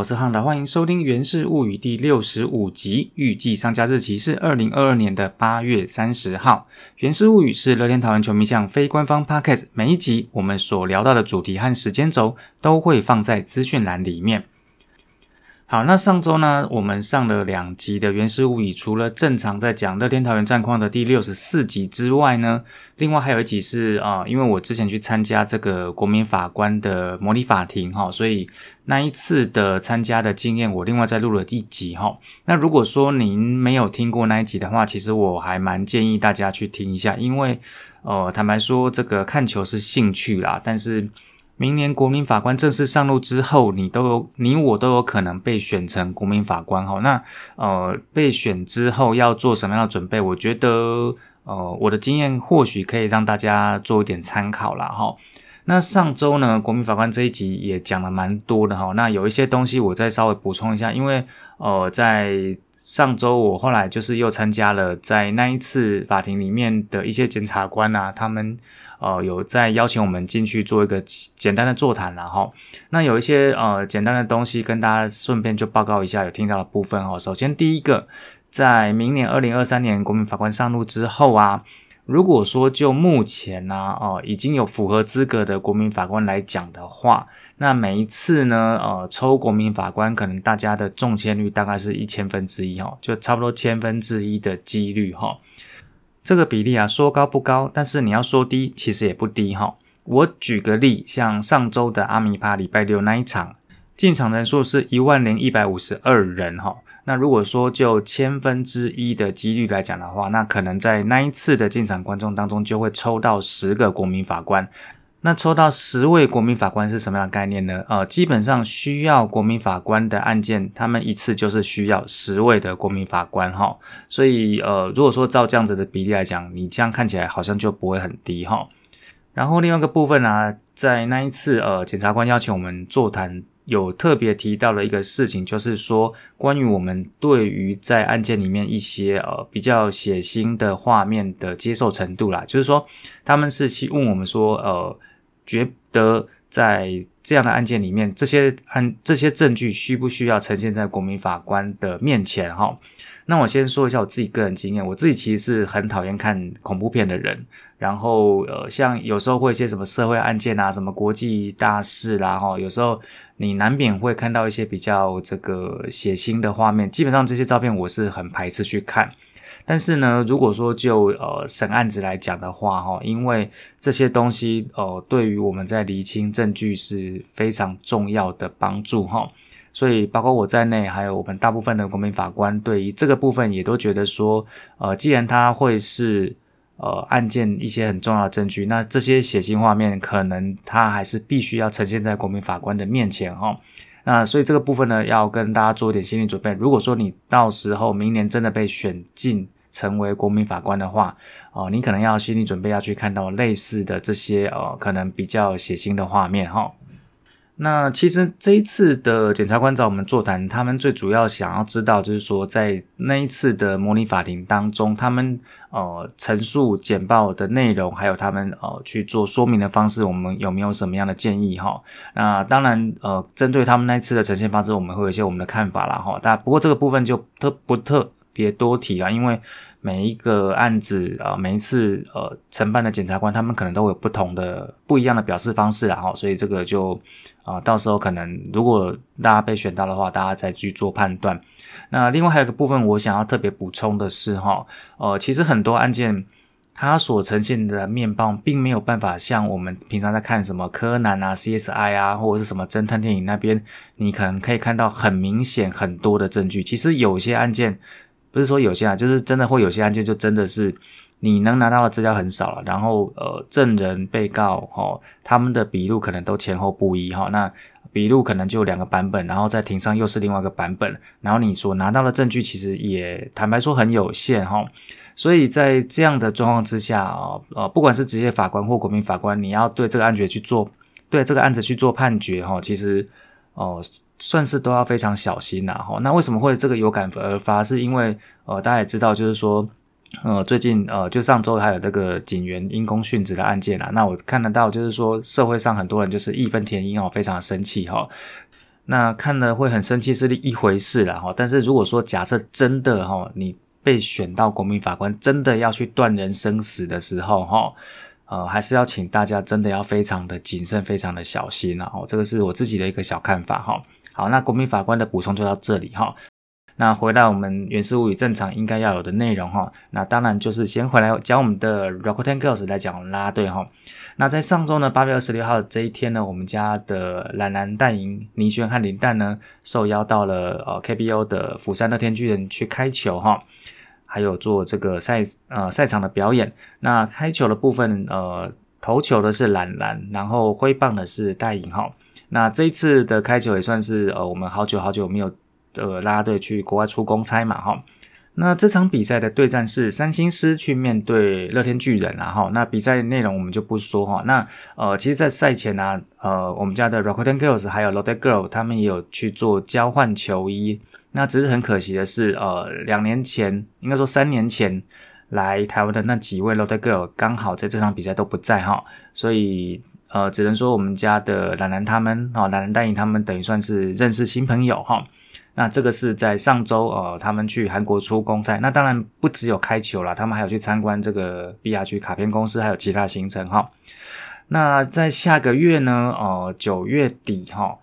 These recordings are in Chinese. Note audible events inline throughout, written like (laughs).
我是汉达，欢迎收听《源氏物语》第六十五集，预计上架日期是二零二二年的八月三十号。《源氏物语》是乐天桃园球迷向非官方 podcast，每一集我们所聊到的主题和时间轴都会放在资讯栏里面。好，那上周呢，我们上了两集的《原始物语》，除了正常在讲乐天桃园战况的第六十四集之外呢，另外还有一集是啊，因为我之前去参加这个国民法官的模拟法庭哈，所以那一次的参加的经验，我另外再录了一集哈。那如果说您没有听过那一集的话，其实我还蛮建议大家去听一下，因为呃，坦白说，这个看球是兴趣啦，但是。明年国民法官正式上路之后，你都有你我都有可能被选成国民法官哈。那呃被选之后要做什么样的准备？我觉得呃我的经验或许可以让大家做一点参考啦哈。那上周呢国民法官这一集也讲了蛮多的哈。那有一些东西我再稍微补充一下，因为呃在上周我后来就是又参加了在那一次法庭里面的一些检察官啊，他们。呃，有在邀请我们进去做一个简单的座谈，然后那有一些呃简单的东西跟大家顺便就报告一下有听到的部分哦。首先第一个，在明年二零二三年国民法官上路之后啊，如果说就目前呢，哦已经有符合资格的国民法官来讲的话，那每一次呢，呃抽国民法官可能大家的中签率大概是一千分之一哈，就差不多千分之一的几率哈。这个比例啊，说高不高，但是你要说低，其实也不低哈。我举个例，像上周的阿米巴礼拜六那一场，进场人数是一万零一百五十二人哈。那如果说就千分之一的几率来讲的话，那可能在那一次的进场观众当中，就会抽到十个国民法官。那抽到十位国民法官是什么样的概念呢？呃，基本上需要国民法官的案件，他们一次就是需要十位的国民法官哈。所以呃，如果说照这样子的比例来讲，你这样看起来好像就不会很低哈。然后另外一个部分呢，在那一次呃，检察官邀请我们座谈，有特别提到的一个事情，就是说关于我们对于在案件里面一些呃比较血腥的画面的接受程度啦，就是说他们是去问我们说呃。觉得在这样的案件里面，这些案这些证据需不需要呈现在国民法官的面前？哈，那我先说一下我自己个人经验，我自己其实是很讨厌看恐怖片的人。然后呃，像有时候会一些什么社会案件啊，什么国际大事啦，哈，有时候你难免会看到一些比较这个血腥的画面。基本上这些照片我是很排斥去看。但是呢，如果说就呃审案子来讲的话，哈，因为这些东西呃对于我们在厘清证据是非常重要的帮助，哈，所以包括我在内，还有我们大部分的国民法官，对于这个部分也都觉得说，呃，既然它会是呃案件一些很重要的证据，那这些血腥画面可能它还是必须要呈现在国民法官的面前，哈。那所以这个部分呢，要跟大家做一点心理准备。如果说你到时候明年真的被选进成为国民法官的话，哦，你可能要心理准备要去看到类似的这些哦，可能比较血腥的画面哈。那其实这一次的检察官找我们座谈，他们最主要想要知道，就是说在那一次的模拟法庭当中，他们呃陈述简报的内容，还有他们呃去做说明的方式，我们有没有什么样的建议哈？那当然呃，针对他们那一次的呈现方式，我们会有一些我们的看法啦哈。但不过这个部分就特不特别多提啊，因为。每一个案子啊，每一次呃承办的检察官，他们可能都有不同的、不一样的表示方式，然后所以这个就啊，到时候可能如果大家被选到的话，大家再去做判断。那另外还有一个部分，我想要特别补充的是哈，呃，其实很多案件它所呈现的面貌，并没有办法像我们平常在看什么柯南啊、CSI 啊，或者是什么侦探电影那边，你可能可以看到很明显很多的证据。其实有些案件。不是说有些啊，就是真的会有些案件，就真的是你能拿到的资料很少了，然后呃，证人、被告哈，他们的笔录可能都前后不一哈，那笔录可能就两个版本，然后在庭上又是另外一个版本，然后你所拿到的证据其实也坦白说很有限哈，所以在这样的状况之下啊，呃，不管是职业法官或国民法官，你要对这个案决去做，对这个案子去做判决哈，其实哦。算是都要非常小心呐，哈。那为什么会这个有感而发？是因为呃，大家也知道，就是说，呃，最近呃，就上周还有这个警员因公殉职的案件啊。那我看得到，就是说，社会上很多人就是义愤填膺哦，非常生气哈。那看了会很生气是一回事了哈。但是如果说假设真的哈，你被选到国民法官，真的要去断人生死的时候哈，呃，还是要请大家真的要非常的谨慎，非常的小心然后这个是我自己的一个小看法哈。好，那国民法官的补充就到这里哈。那回到我们《原始物语》正常应该要有的内容哈，那当然就是先回来讲我们的 rock ten girls 来讲拉队哈。那在上周呢，八月二十六号这一天呢，我们家的蓝蓝蛋莹倪轩和林蛋呢，受邀到了呃 KBO 的釜山乐天巨人去开球哈，还有做这个赛呃赛场的表演。那开球的部分呃投球的是蓝蓝，然后挥棒的是戴莹哈。那这一次的开球也算是呃我们好久好久没有。呃拉队去国外出公差嘛，哈，那这场比赛的对战是三星狮去面对乐天巨人，然后那比赛内容我们就不说哈，那呃，其实，在赛前呢，呃，我们家的 Rakuten Girls 还有 Lotte Girl 他们也有去做交换球衣，那只是很可惜的是，呃，两年前应该说三年前来台湾的那几位 Lotte Girl 刚好在这场比赛都不在哈，所以呃，只能说我们家的兰兰他们哈，兰兰带领他们等于算是认识新朋友哈。那这个是在上周，呃，他们去韩国出公差。那当然不只有开球了，他们还有去参观这个 B R 区卡片公司，还有其他行程哈。那在下个月呢，呃，九月底哈，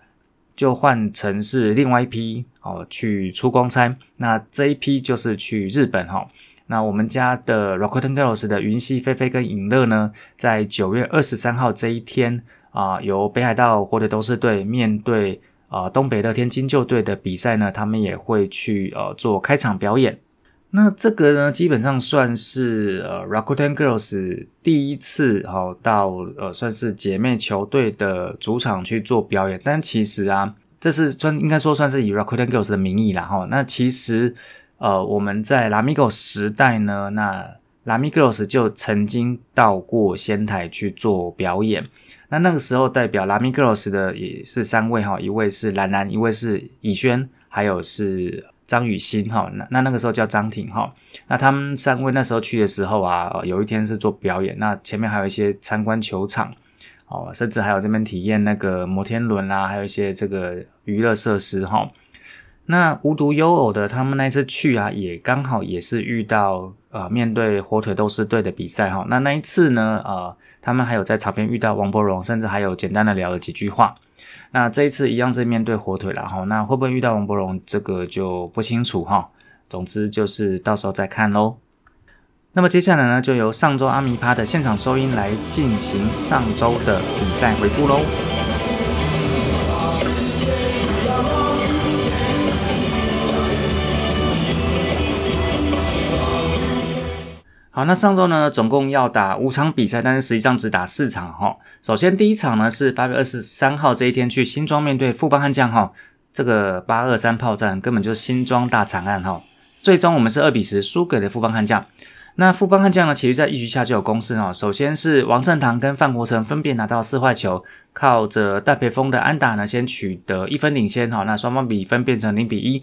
就换成是另外一批哦去出公差。那这一批就是去日本哈。那我们家的 Rakuten Girls 的云溪菲菲跟尹乐呢，在九月二十三号这一天啊，由北海道火腿斗士队面对。啊，东北乐天金鹫队的比赛呢，他们也会去呃做开场表演。那这个呢，基本上算是呃 Rakuten Girls 第一次哈到呃算是姐妹球队的主场去做表演。但其实啊，这是算应该说算是以 Rakuten Girls 的名义啦哈。那其实呃我们在 Lamigo 时代呢，那 Lamigos 就曾经到过仙台去做表演。那那个时候代表 Lamigos 的也是三位哈，一位是兰兰，一位是以轩，还有是张雨欣哈。那那那个时候叫张婷哈。那他们三位那时候去的时候啊，有一天是做表演，那前面还有一些参观球场哦，甚至还有这边体验那个摩天轮啦，还有一些这个娱乐设施哈。那无独有偶的，他们那次去啊，也刚好也是遇到呃面对火腿斗士队的比赛哈。那那一次呢，呃，他们还有在场边遇到王柏荣，甚至还有简单的聊了几句话。那这一次一样是面对火腿了哈。那会不会遇到王柏荣，这个就不清楚哈。总之就是到时候再看喽。那么接下来呢，就由上周阿米趴的现场收音来进行上周的比赛回顾喽。好，那上周呢，总共要打五场比赛，但是实际上只打四场哈。首先第一场呢是八月二十三号这一天去新庄面对富邦悍将哈，这个八二三炮战根本就是新庄大惨案哈。最终我们是二比十输给了富邦悍将。那富邦悍将呢，其实在一局下就有攻势哈。首先是王正堂跟范国成分别拿到四坏球，靠着戴培峰的安打呢，先取得一分领先哈。那双方比分变成零比一，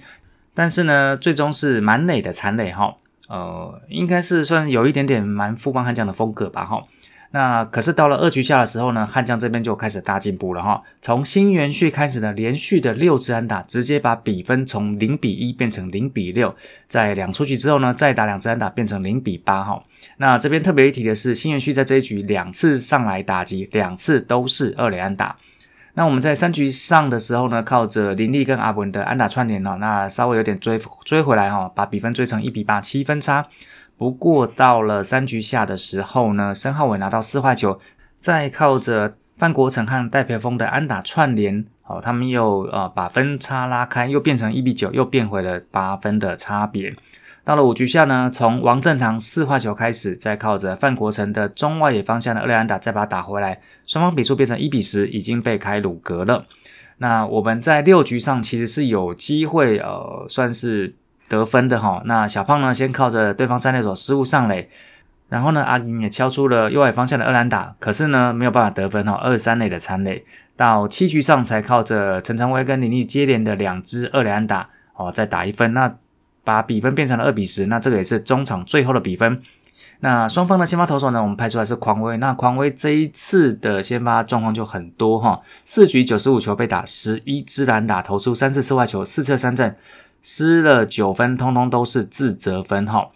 但是呢，最终是满垒的残垒哈。呃，应该是算有一点点蛮富邦悍将的风格吧，哈。那可是到了二局下的时候呢，悍将这边就开始大进步了，哈。从新元旭开始呢连续的六支安打，直接把比分从零比一变成零比六。在两出局之后呢，再打两支安打，变成零比八，哈。那这边特别一提的是，新元旭在这一局两次上来打击，两次都是二垒安打。那我们在三局上的时候呢，靠着林立跟阿文的安打串联哦，那稍微有点追追回来哈，把比分追成一比八，七分差。不过到了三局下的时候呢，申浩伟拿到四坏球，再靠着范国成和戴培峰的安打串联，哦，他们又呃把分差拉开，又变成一比九，又变回了八分的差别。到了五局下呢，从王正堂四坏球开始，再靠着范国成的中外野方向的二垒安打，再把它打回来，双方比数变成一比十，已经被开鲁格了。那我们在六局上其实是有机会，呃，算是得分的哈。那小胖呢，先靠着对方三垒手失误上垒，然后呢，阿银也敲出了右外方向的二垒打，可是呢，没有办法得分哈，二三垒的残垒。到七局上才靠着陈长威跟林立接连的两支二垒安打，哦，再打一分。那把比分变成了二比十，那这个也是中场最后的比分，那双方的先发投手呢，我们派出来是匡威。那匡威这一次的先发状况就很多哈，四局九十五球被打十一支篮打，投出三次四外球，四次三振，失了九分，通通都是自责分哈。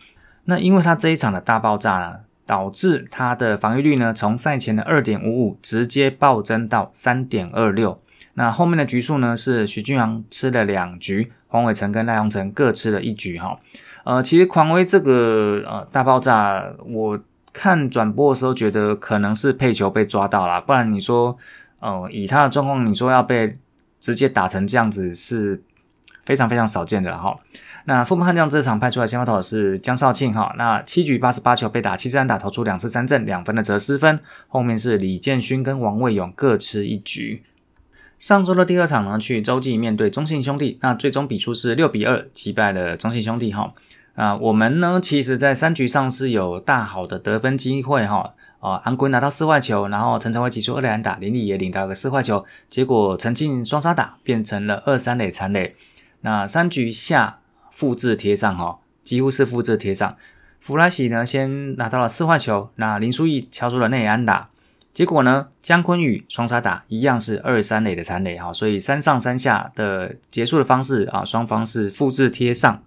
那因为他这一场的大爆炸呢，导致他的防御率呢从赛前的二点五五直接暴增到三点二六。那后面的局数呢是许俊阳吃了两局，黄伟成跟赖阳成各吃了一局哈。呃，其实匡威这个呃大爆炸，我看转播的时候觉得可能是配球被抓到了，不然你说，呃，以他的状况，你说要被直接打成这样子是非常非常少见的哈。那富邦悍将这场派出来先发投手是江少庆哈，那七局八十八球被打七次安打，投出两次三振，两分的则失分。后面是李建勋跟王卫勇各吃一局。上周的第二场呢，去洲际面对中信兄弟，那最终比数是六比二击败了中信兄弟哈。啊，我们呢，其实在三局上是有大好的得分机会哈。啊，安坤拿到四坏球，然后陈晨威挤出二垒安打，林立也领到个四坏球，结果陈进双杀打变成了二三垒残垒。那三局下复制贴上哈，几乎是复制贴上。弗莱喜呢先拿到了四坏球，那林书义敲出了内安打。结果呢？姜昆宇双杀打一样是二三垒的残垒哈，所以三上三下的结束的方式啊，双方是复制贴上。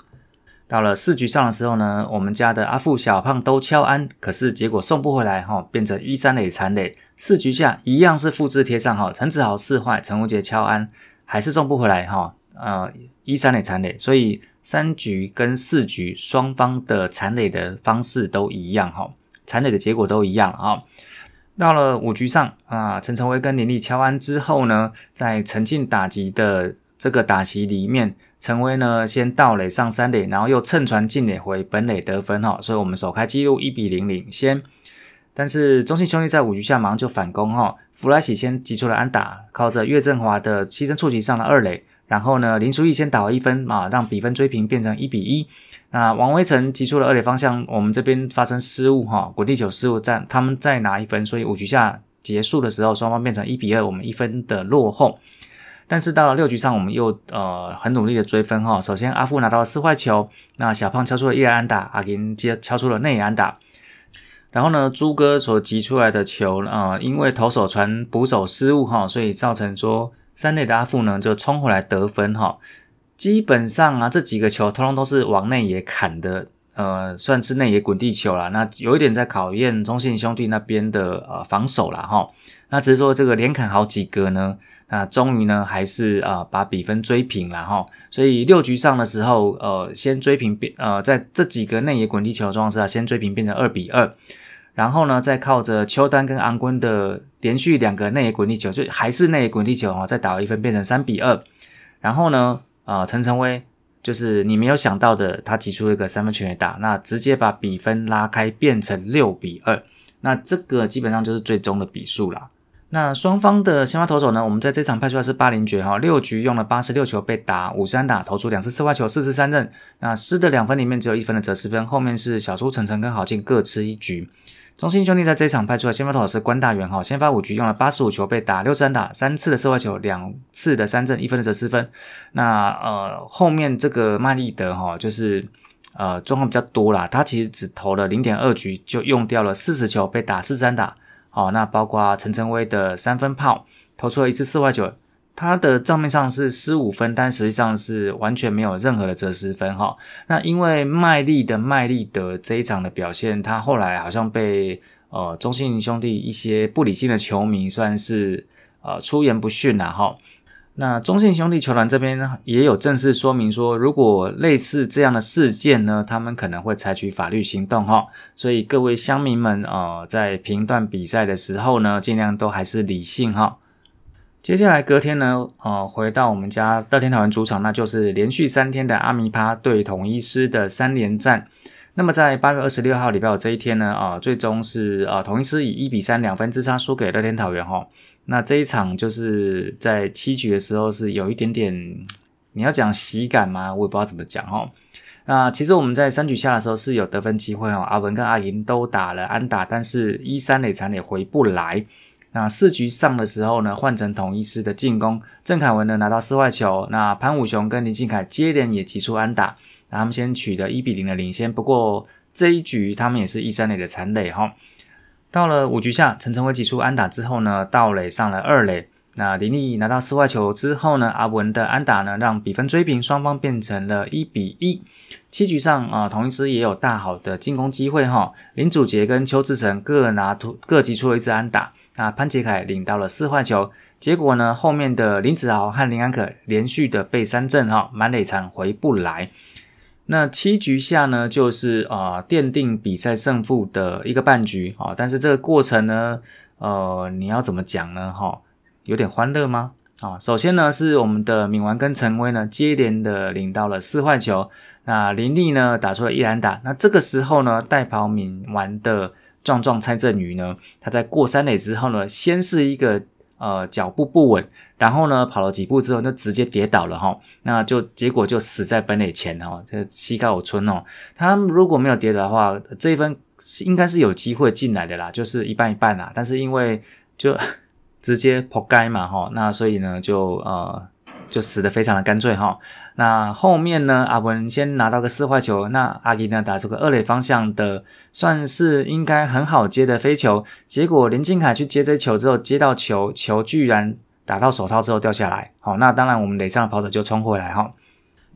到了四局上的时候呢，我们家的阿富小胖都敲安，可是结果送不回来哈，变成一三垒残垒。四局下一样是复制贴上哈，陈子豪四坏，陈无杰敲安，还是送不回来哈，呃一三垒残垒，所以三局跟四局双方的残垒的方式都一样哈，残垒的结果都一样啊。到了五局上啊，陈诚威跟林立敲安之后呢，在陈进打击的这个打席里面，陈威呢先到垒上三垒，然后又乘传进垒回本垒得分哈，所以我们首开纪录一比零领先。但是中信兄弟在五局下马上就反攻哈，弗莱喜先击出了安打，靠着岳振华的牺牲触及上了二垒。然后呢，林书义先打了一分啊，让比分追平，变成一比一。那王威成击出了二垒方向，我们这边发生失误哈，滚地球失误，在他们再拿一分，所以五局下结束的时候，双方变成一比二，我们一分的落后。但是到了六局上，我们又呃很努力的追分哈。首先阿富拿到了四坏球，那小胖敲出了一安打，阿金接敲出了内安打。然后呢，朱哥所击出来的球啊，因为投手传捕手失误哈，所以造成说。三垒的阿富呢，就冲回来得分哈。基本上啊，这几个球通通都是往内野砍的，呃，算是内野滚地球了。那有一点在考验中信兄弟那边的呃防守了哈。那只是说这个连砍好几个呢，那终于呢还是啊把比分追平了哈。所以六局上的时候，呃，先追平变呃，在这几个内野滚地球的状况下，先追平变成二比二。然后呢，再靠着邱丹跟安坤的连续两个内野滚地球，就还是内野滚地球哦，再打了一分，变成三比二。然后呢，啊，陈晨威就是你没有想到的，他提出一个三分全垒打，那直接把比分拉开，变成六比二。那这个基本上就是最终的比数啦。那双方的先发投手呢，我们在这场派出来是八零爵哈，六局用了八十六球被打五三打，投出两次四坏球，四次三振。那失的两分里面只有一分的折失分，后面是小朱、陈晨跟郝进各吃一局。中信兄弟在这场派出的先发投手是关大元哈，先发五局用了八十五球被打六三打，三次的四坏球，两次的三振，一分的折四分。那呃后面这个麦利德哈，就是呃状况比较多啦，他其实只投了零点二局就用掉了四十球被打四三打。好，那包括陈晨威的三分炮投出了一次四坏球。他的账面上是失五分，但实际上是完全没有任何的折失分哈。那因为麦利的麦利的这一场的表现，他后来好像被呃中信兄弟一些不理性的球迷算是呃出言不逊了哈。那中信兄弟球团这边呢也有正式说明说，如果类似这样的事件呢，他们可能会采取法律行动哈。所以各位乡民们呃在评断比赛的时候呢，尽量都还是理性哈。接下来隔天呢，呃，回到我们家乐天桃园主场，那就是连续三天的阿米趴对统一师的三连战。那么在八月二十六号礼拜五这一天呢，啊，最终是啊统一师以一比三两分之差输给乐天桃园哈。那这一场就是在七局的时候是有一点点，你要讲喜感吗？我也不知道怎么讲哈。那其实我们在三局下的时候是有得分机会哈，阿文跟阿银都打了安打，但是一三垒残垒回不来。那四局上的时候呢，换成统一师的进攻，郑凯文呢拿到四坏球，那潘武雄跟林敬凯接连也击出安打，那他们先取得一比零的领先。不过这一局他们也是一三垒的残垒哈。到了五局下，陈晨威击出安打之后呢，盗垒上了二垒。那林立拿到四坏球之后呢，阿文的安打呢，让比分追平，双方变成了一比一。七局上啊，同一师也有大好的进攻机会哈。林祖杰跟邱志成各拿出各击出了一支安打。那潘杰凯领到了四坏球，结果呢，后面的林子豪和林安可连续的被三振哈，满垒场回不来。那七局下呢，就是啊奠定比赛胜负的一个半局啊，但是这个过程呢，呃，你要怎么讲呢？哈，有点欢乐吗？啊，首先呢是我们的敏完跟陈威呢接连的领到了四坏球，那林立呢打出了一篮打，那这个时候呢带跑敏完的壮壮蔡振宇呢，他在过三垒之后呢，先是一个。呃，脚步不稳，然后呢，跑了几步之后就直接跌倒了哈，那就结果就死在本垒前哈，这西高村哦，他如果没有跌倒的话，这一分是应该是有机会进来的啦，就是一半一半啦，但是因为就 (laughs) 直接扑街嘛哈，那所以呢就呃。就死的非常的干脆哈，那后面呢，阿文先拿到个四坏球，那阿吉呢打出个二垒方向的，算是应该很好接的飞球，结果林敬凯去接这球之后，接到球，球居然打到手套之后掉下来，好，那当然我们垒上的跑者就冲回来哈，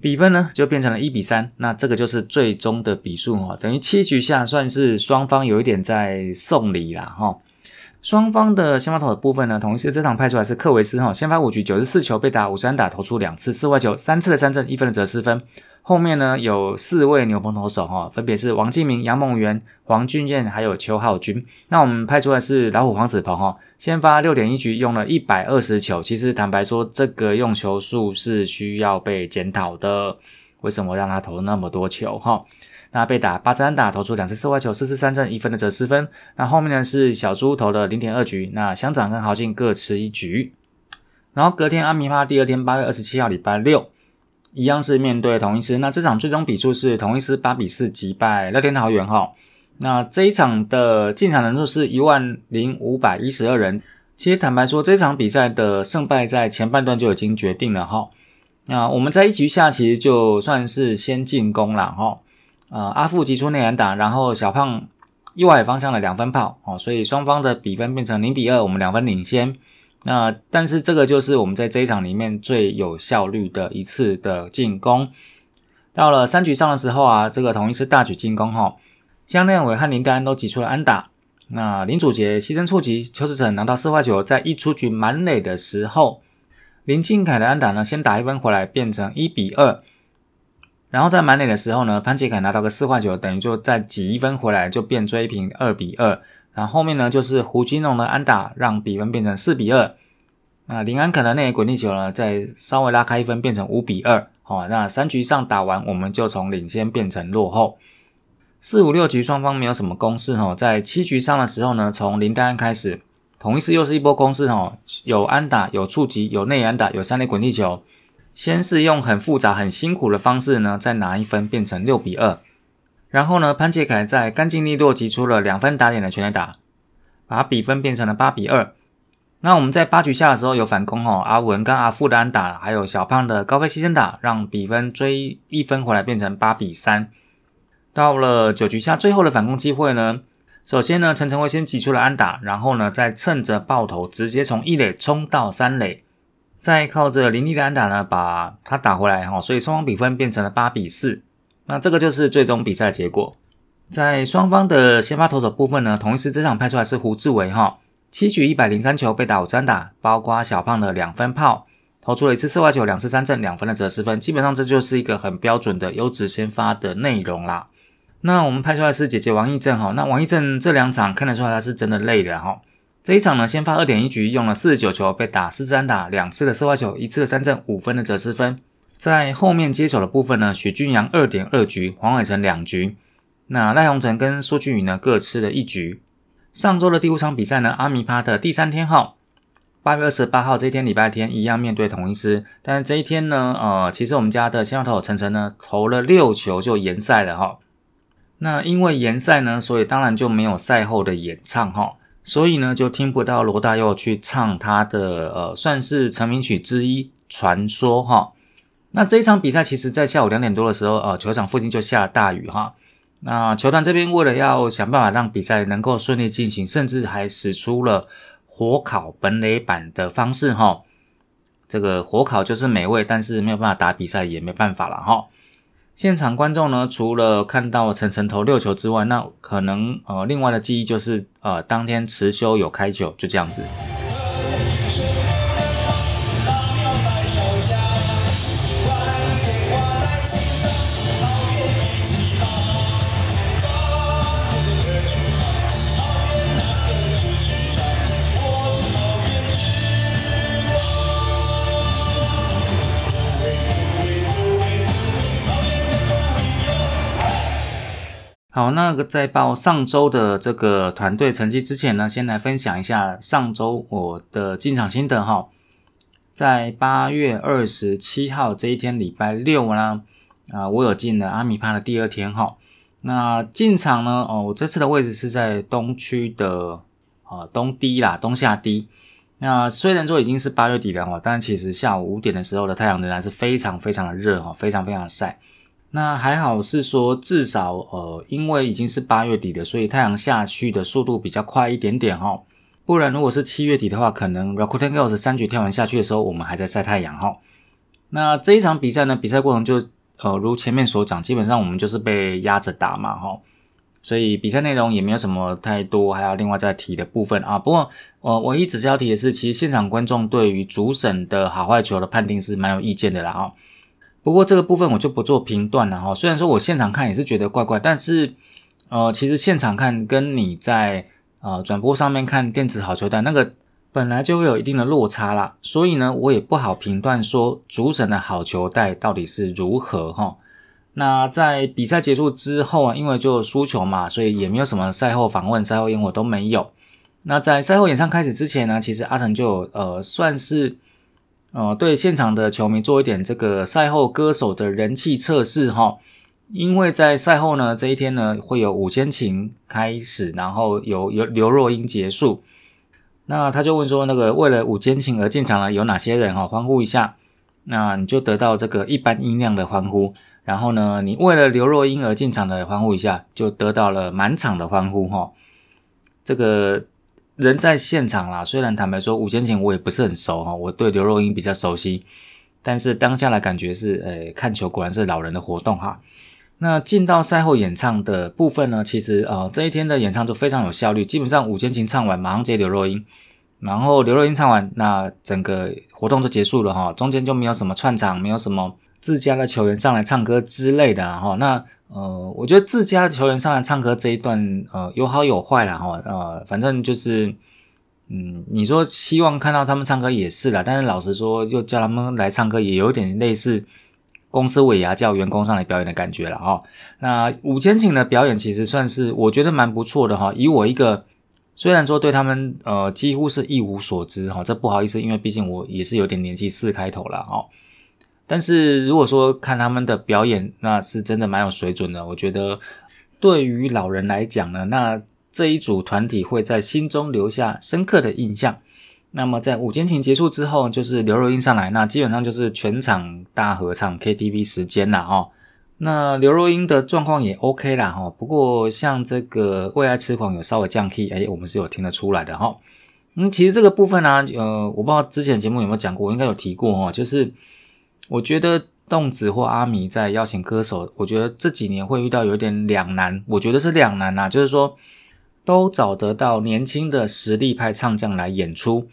比分呢就变成了一比三，那这个就是最终的比数哈，等于七局下算是双方有一点在送礼啦哈。双方的先发投的部分呢，同一次这场派出来是克维斯哈，先发五局九十四球被打五三打，投出两次四外球，三次的三振，一分的折失分。后面呢有四位牛棚投手哈，分别是王继明、杨梦圆、黄俊彦还有邱浩军。那我们派出来是老虎黄子鹏哈，先发六点一局用了一百二十球，其实坦白说这个用球数是需要被检讨的，为什么让他投那么多球哈？那被打八次安打，投出两次四外球，四次三振，一分的折失分。那后面呢是小猪投了零点二局，那乡长跟豪进各持一局。然后隔天阿米巴第二天八月二十七号礼拜六，一样是面对同一师。那这场最终比数是同一师八比四击败乐天桃园哈。那这一场的进场人数是一万零五百一十二人。其实坦白说，这场比赛的胜败在前半段就已经决定了哈。那我们在一局下其实就算是先进攻了哈。呃，阿富击出内安打，然后小胖右外方向的两分炮哦，所以双方的比分变成零比二，我们两分领先。那但是这个就是我们在这一场里面最有效率的一次的进攻。到了三局上的时候啊，这个同一次大举进攻哈，江亮伟和林丹都挤出了安打。那林祖杰牺牲触及，邱志成拿到四坏球，在一出局满垒的时候，林敬凯的安打呢，先打一分回来，变成一比二。然后在满垒的时候呢，潘杰凯拿到个四块九，等于就再挤一分回来，就变追平二比二。然后后面呢，就是胡金龙的安打，让比分变成四比二。那林安可的那滚地球呢，再稍微拉开一分，变成五比二。好，那三局上打完，我们就从领先变成落后。四五六局双方没有什么攻势哈，在七局上的时候呢，从林丹开始，同一次又是一波攻势哈，有安打，有触及，有内安打，有三垒滚地球。先是用很复杂、很辛苦的方式呢，再拿一分变成六比二，然后呢，潘杰凯在干净利落挤出了两分打点的全垒打，把比分变成了八比二。那我们在八局下的时候有反攻哦，阿文跟阿富的安打，还有小胖的高飞牺牲打，让比分追一分回来变成八比三。到了九局下最后的反攻机会呢，首先呢，陈晨威先挤出了安打，然后呢，再趁着爆头直接从一垒冲到三垒。再靠着林立的安打呢，把他打回来哈，所以双方比分变成了八比四。那这个就是最终比赛结果。在双方的先发投手部分呢，同一时这场派出来是胡志伟哈，七局一百零三球被打五三打，包括小胖的两分炮，投出了一次四外球，两次三振，两分的折失分，基本上这就是一个很标准的优质先发的内容啦。那我们派出来是姐姐王义正哈，那王义正这两场看得出来他是真的累了哈。这一场呢，先发二点一局，用了四十九球，被打四支安打，两次的四坏球，一次的三振，五分的折失分。在后面接手的部分呢，许俊阳二点二局，黄伟成两局，那赖鸿成跟苏俊宇呢各吃了一局。上周的第五场比赛呢，阿米帕的第三天号，八月二十八号这一天礼拜天一样面对同一师，但是这一天呢，呃，其实我们家的先发投手陈晨呢投了六球就延赛了哈。那因为延赛呢，所以当然就没有赛后的演唱哈。所以呢，就听不到罗大佑去唱他的呃，算是成名曲之一《传说》哈。那这一场比赛，其实在下午两点多的时候，呃，球场附近就下了大雨哈。那球团这边为了要想办法让比赛能够顺利进行，甚至还使出了火烤本垒板的方式哈。这个火烤就是美味，但是没有办法打比赛也没办法了哈。现场观众呢，除了看到陈晨投六球之外，那可能呃另外的记忆就是呃当天持休有开球，就这样子。好，那个在报上周的这个团队成绩之前呢，先来分享一下上周我的进场心得哈。在八月二十七号这一天，礼拜六呢，啊，我有进了阿米帕的第二天哈。那进场呢，哦，我这次的位置是在东区的啊东低啦，东下低。那虽然说已经是八月底了哈，但其实下午五点的时候的太阳仍然是非常非常的热哈，非常非常的晒。那还好是说，至少呃，因为已经是八月底的，所以太阳下去的速度比较快一点点哈。不然如果是七月底的话，可能 Rakuten Girls 三局跳完下去的时候，我们还在晒太阳哈。那这一场比赛呢，比赛过程就呃，如前面所讲，基本上我们就是被压着打嘛哈。所以比赛内容也没有什么太多还要另外再提的部分啊。不过呃，唯一只是要提的是，其实现场观众对于主审的好坏球的判定是蛮有意见的啦哈。不过这个部分我就不做评断了哈。虽然说我现场看也是觉得怪怪，但是呃，其实现场看跟你在呃转播上面看电子好球带那个本来就会有一定的落差啦，所以呢，我也不好评断说主审的好球带到底是如何哈。那在比赛结束之后啊，因为就输球嘛，所以也没有什么赛后访问、赛后烟火都没有。那在赛后演唱开始之前呢，其实阿成就呃算是。呃，对现场的球迷做一点这个赛后歌手的人气测试哈，因为在赛后呢这一天呢会有五千琴开始，然后有有刘若英结束，那他就问说那个为了五千琴而进场了有哪些人哈，欢呼一下，那你就得到这个一般音量的欢呼，然后呢你为了刘若英而进场的欢呼一下，就得到了满场的欢呼哈，这个。人在现场啦，虽然坦白说五千前我也不是很熟哈，我对刘若英比较熟悉，但是当下的感觉是，诶，看球果然是老人的活动哈。那进到赛后演唱的部分呢，其实呃这一天的演唱就非常有效率，基本上五千琴唱完马上接刘若英，然后刘若英唱完，那整个活动就结束了哈，中间就没有什么串场，没有什么自家的球员上来唱歌之类的哈，那。呃，我觉得自家的球员上来唱歌这一段，呃，有好有坏啦哈，呃，反正就是，嗯，你说希望看到他们唱歌也是啦，但是老实说，又叫他们来唱歌，也有点类似公司尾牙叫员工上来表演的感觉了哈。那五千请的表演其实算是我觉得蛮不错的哈，以我一个虽然说对他们呃几乎是一无所知哈，这不好意思，因为毕竟我也是有点年纪四开头了哈。但是如果说看他们的表演，那是真的蛮有水准的。我觉得对于老人来讲呢，那这一组团体会在心中留下深刻的印象。那么在午间情结束之后，就是刘若英上来，那基本上就是全场大合唱 KTV 时间了哦。那刘若英的状况也 OK 啦哈，不过像这个为爱痴狂有稍微降 key，哎，我们是有听得出来的哈。嗯，其实这个部分呢，呃，我不知道之前节目有没有讲过，我应该有提过哦，就是。我觉得动子或阿米在邀请歌手，我觉得这几年会遇到有点两难。我觉得是两难呐，就是说都找得到年轻的实力派唱将来演出，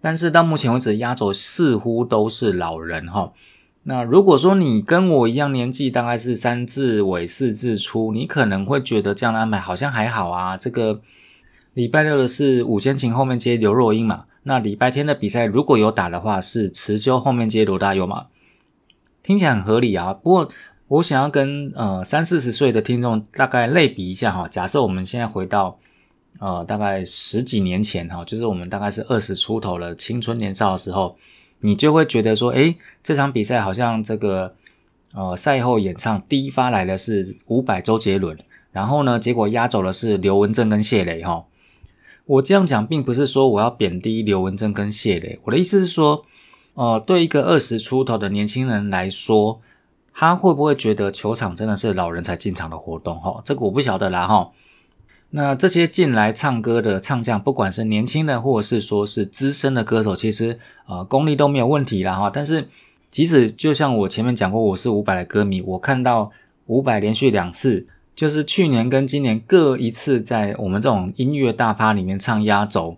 但是到目前为止压轴似乎都是老人哈。那如果说你跟我一样年纪，大概是三字尾四字初，你可能会觉得这样的安排好像还好啊。这个礼拜六的是五千琴后面接刘若英嘛，那礼拜天的比赛如果有打的话，是池修后面接罗大佑嘛。听起来很合理啊，不过我想要跟呃三四十岁的听众大概类比一下哈。假设我们现在回到呃大概十几年前哈，就是我们大概是二十出头了青春年少的时候，你就会觉得说，诶，这场比赛好像这个呃赛后演唱第一发来的是伍佰周杰伦，然后呢，结果压走的是刘文正跟谢磊哈。我这样讲并不是说我要贬低刘文正跟谢磊，我的意思是说。哦，对一个二十出头的年轻人来说，他会不会觉得球场真的是老人才进场的活动？哈，这个我不晓得啦，哈。那这些进来唱歌的唱将，不管是年轻的，或者是说是资深的歌手，其实呃功力都没有问题啦，哈。但是即使就像我前面讲过，我是伍佰的歌迷，我看到伍佰连续两次，就是去年跟今年各一次在我们这种音乐大趴里面唱压轴，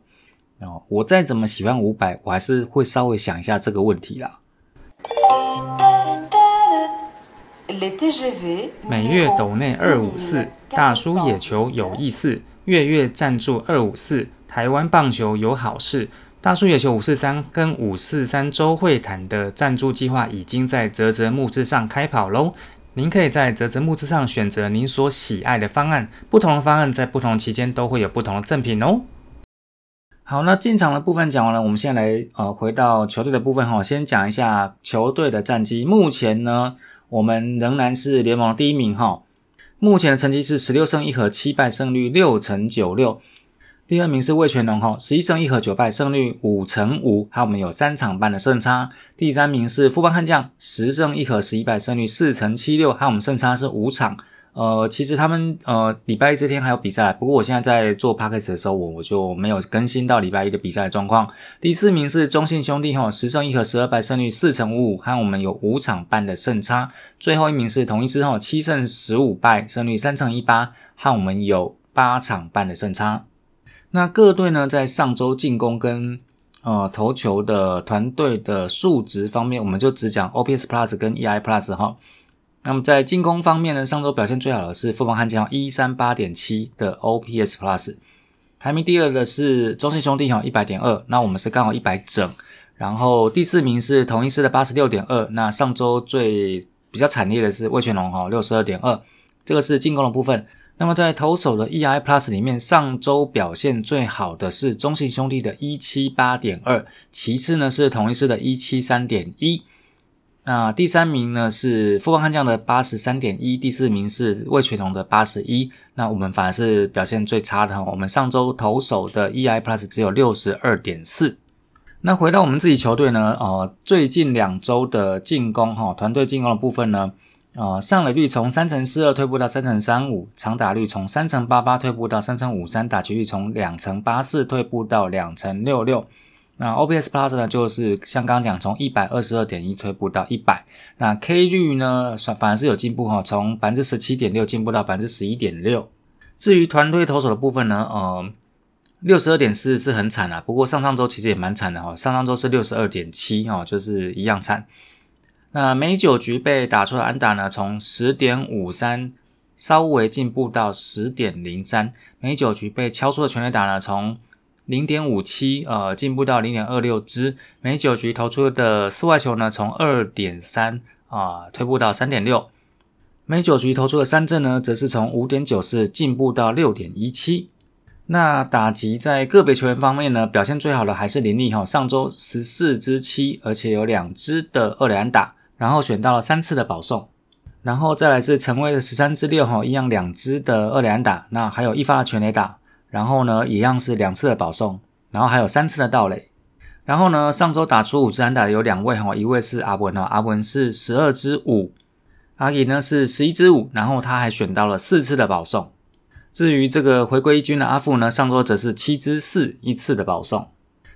哦，我再怎么喜欢伍佰，我还是会稍微想一下这个问题啦。每月斗内二五四，大叔野球有意思，月月赞助二五四，台湾棒球有好事。大叔野球五四三跟五四三周会谈的赞助计划已经在泽泽木资上开跑喽。您可以在泽泽木资上选择您所喜爱的方案，不同的方案在不同期间都会有不同的赠品哦。好，那进场的部分讲完了，我们现在来呃回到球队的部分哈，先讲一下球队的战绩。目前呢。我们仍然是联盟第一名哈，目前的成绩是十六胜一和七败，胜率六成九六。第二名是魏全龙哈，十一胜一和九败，胜率五成五，还有我们有三场半的胜差。第三名是富邦悍将，十胜一和十一败，胜率四成七六，还有我们胜差是五场。呃，其实他们呃礼拜一这天还有比赛，不过我现在在做 p a c k a g e 的时候，我我就没有更新到礼拜一的比赛状况。第四名是中信兄弟哈，十胜一和十二败，胜率四成五五，和我们有五场半的胜差。最后一名是同一支哈，七胜十五败，胜率三成一八，和我们有八场半的胜差。那各队呢，在上周进攻跟呃投球的团队的数值方面，我们就只讲 OPS Plus 跟 EI Plus 哈。那么在进攻方面呢，上周表现最好的是富邦悍将一三八点七的 OPS Plus，排名第二的是中信兄弟哈一百点二，那我们是刚好一百整，然后第四名是同一师的八十六点二，那上周最比较惨烈的是魏全龙哈六十二点二，这个是进攻的部分。那么在投手的 EI Plus 里面，上周表现最好的是中信兄弟的一七八点二，其次呢是同一师的一七三点一。那第三名呢是富邦悍将的八十三点一，第四名是魏全龙的八十一。那我们反而是表现最差的，我们上周投手的 EI Plus 只有六十二点四。那回到我们自己球队呢，呃，最近两周的进攻哈，团队进攻的部分呢，呃，上垒率从三乘四二退步到三乘三五，长打率从三乘八八退步到三乘五三，打击率从两乘八四退步到两乘六六。那 OPS Plus 呢，就是像刚刚讲，从一百二十二点一退步到一百。那 K 率呢，反反而是有进步哈，从百分之十七点六进步到百分之十一点六。至于团队投手的部分呢，呃，六十二点四是很惨啊。不过上上周其实也蛮惨的哈，上上周是六十二点七哈，就是一样惨。那每九局被打出的安打呢，从十点五三稍微进步到十点零三。每九局被敲出的全垒打呢，从零点五七，呃，进步到零点二六支。每九局投出的四外球呢，从二点三啊，退步到三点六。每九局投出的三振呢，则是从五点九四进步到六点一七。那打击在个别球员方面呢，表现最好的还是林立哈，上周十四支七，而且有两支的二连打，然后选到了三次的保送。然后再来是陈威的十三支六哈，一样两支的二连打，那还有一发的全垒打。然后呢，一样是两次的保送，然后还有三次的盗垒。然后呢，上周打出五支安打的有两位哈，一位是阿文哈，阿文是十二支五，阿乙呢是十一支五，然后他还选到了四次的保送。至于这个回归一军的阿富呢，上周则是七支四，一次的保送。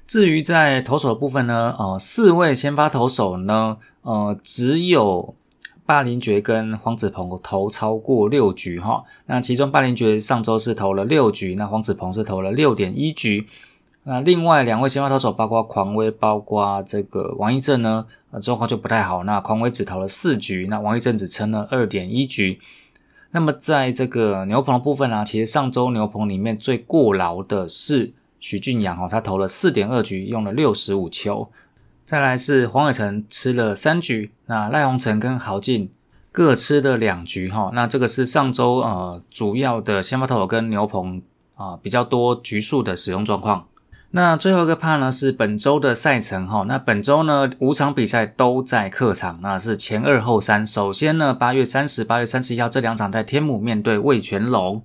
至于在投手的部分呢，呃，四位先发投手呢，呃，只有。霸凌爵跟黄子鹏投超过六局哈，那其中霸凌爵上周是投了六局，那黄子鹏是投了六点一局。那另外两位先发投手，包括狂威，包括这个王一正呢，状况就不太好。那狂威只投了四局，那王一正只撑了二点一局。那么在这个牛棚的部分呢，其实上周牛棚里面最过劳的是徐俊阳哈，他投了四点二局，用了六十五球。再来是黄伟成吃了三局，那赖鸿成跟郝进各吃了两局哈，那这个是上周呃主要的先发投手跟牛棚啊比较多局数的使用状况。那最后一个 part 呢是本周的赛程哈，那本周呢五场比赛都在客场，那是前二后三。首先呢八月三十、八月三十一号这两场在天母面对魏全龙。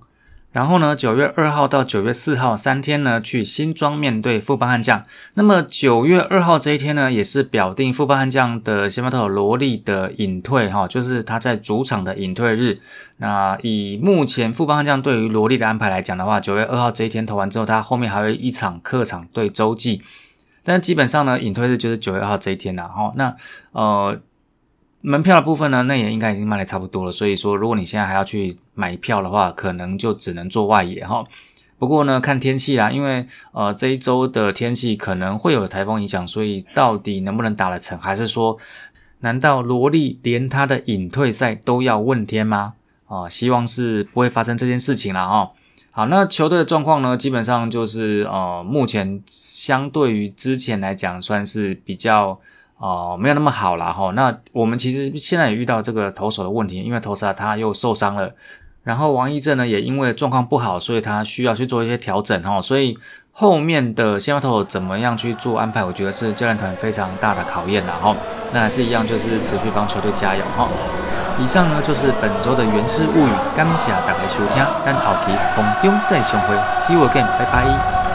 然后呢，九月二号到九月四号三天呢，去新庄面对富邦悍将。那么九月二号这一天呢，也是表定富邦悍将的先发投手罗莉的隐退哈，就是他在主场的隐退日。那以目前富邦悍将对于罗莉的安排来讲的话，九月二号这一天投完之后，他后面还有一场客场对洲际，但基本上呢，隐退日就是九月二号这一天了哈。那呃。门票的部分呢，那也应该已经卖的差不多了。所以说，如果你现在还要去买票的话，可能就只能做外野哈。不过呢，看天气啦，因为呃这一周的天气可能会有台风影响，所以到底能不能打得成，还是说，难道罗莉连他的隐退赛都要问天吗？啊，希望是不会发生这件事情了哈。好，那球队的状况呢，基本上就是呃目前相对于之前来讲，算是比较。哦，没有那么好了哈。那我们其实现在也遇到这个投手的问题，因为投手他又受伤了，然后王一正呢也因为状况不好，所以他需要去做一些调整哈。所以后面的先发投手怎么样去做安排，我觉得是教练团非常大的考验了哈。那还是一样，就是持续帮球队加油哈。以上呢就是本周的原始物语，感谢大家收听，咱后期空中再相会，See you again，拜拜。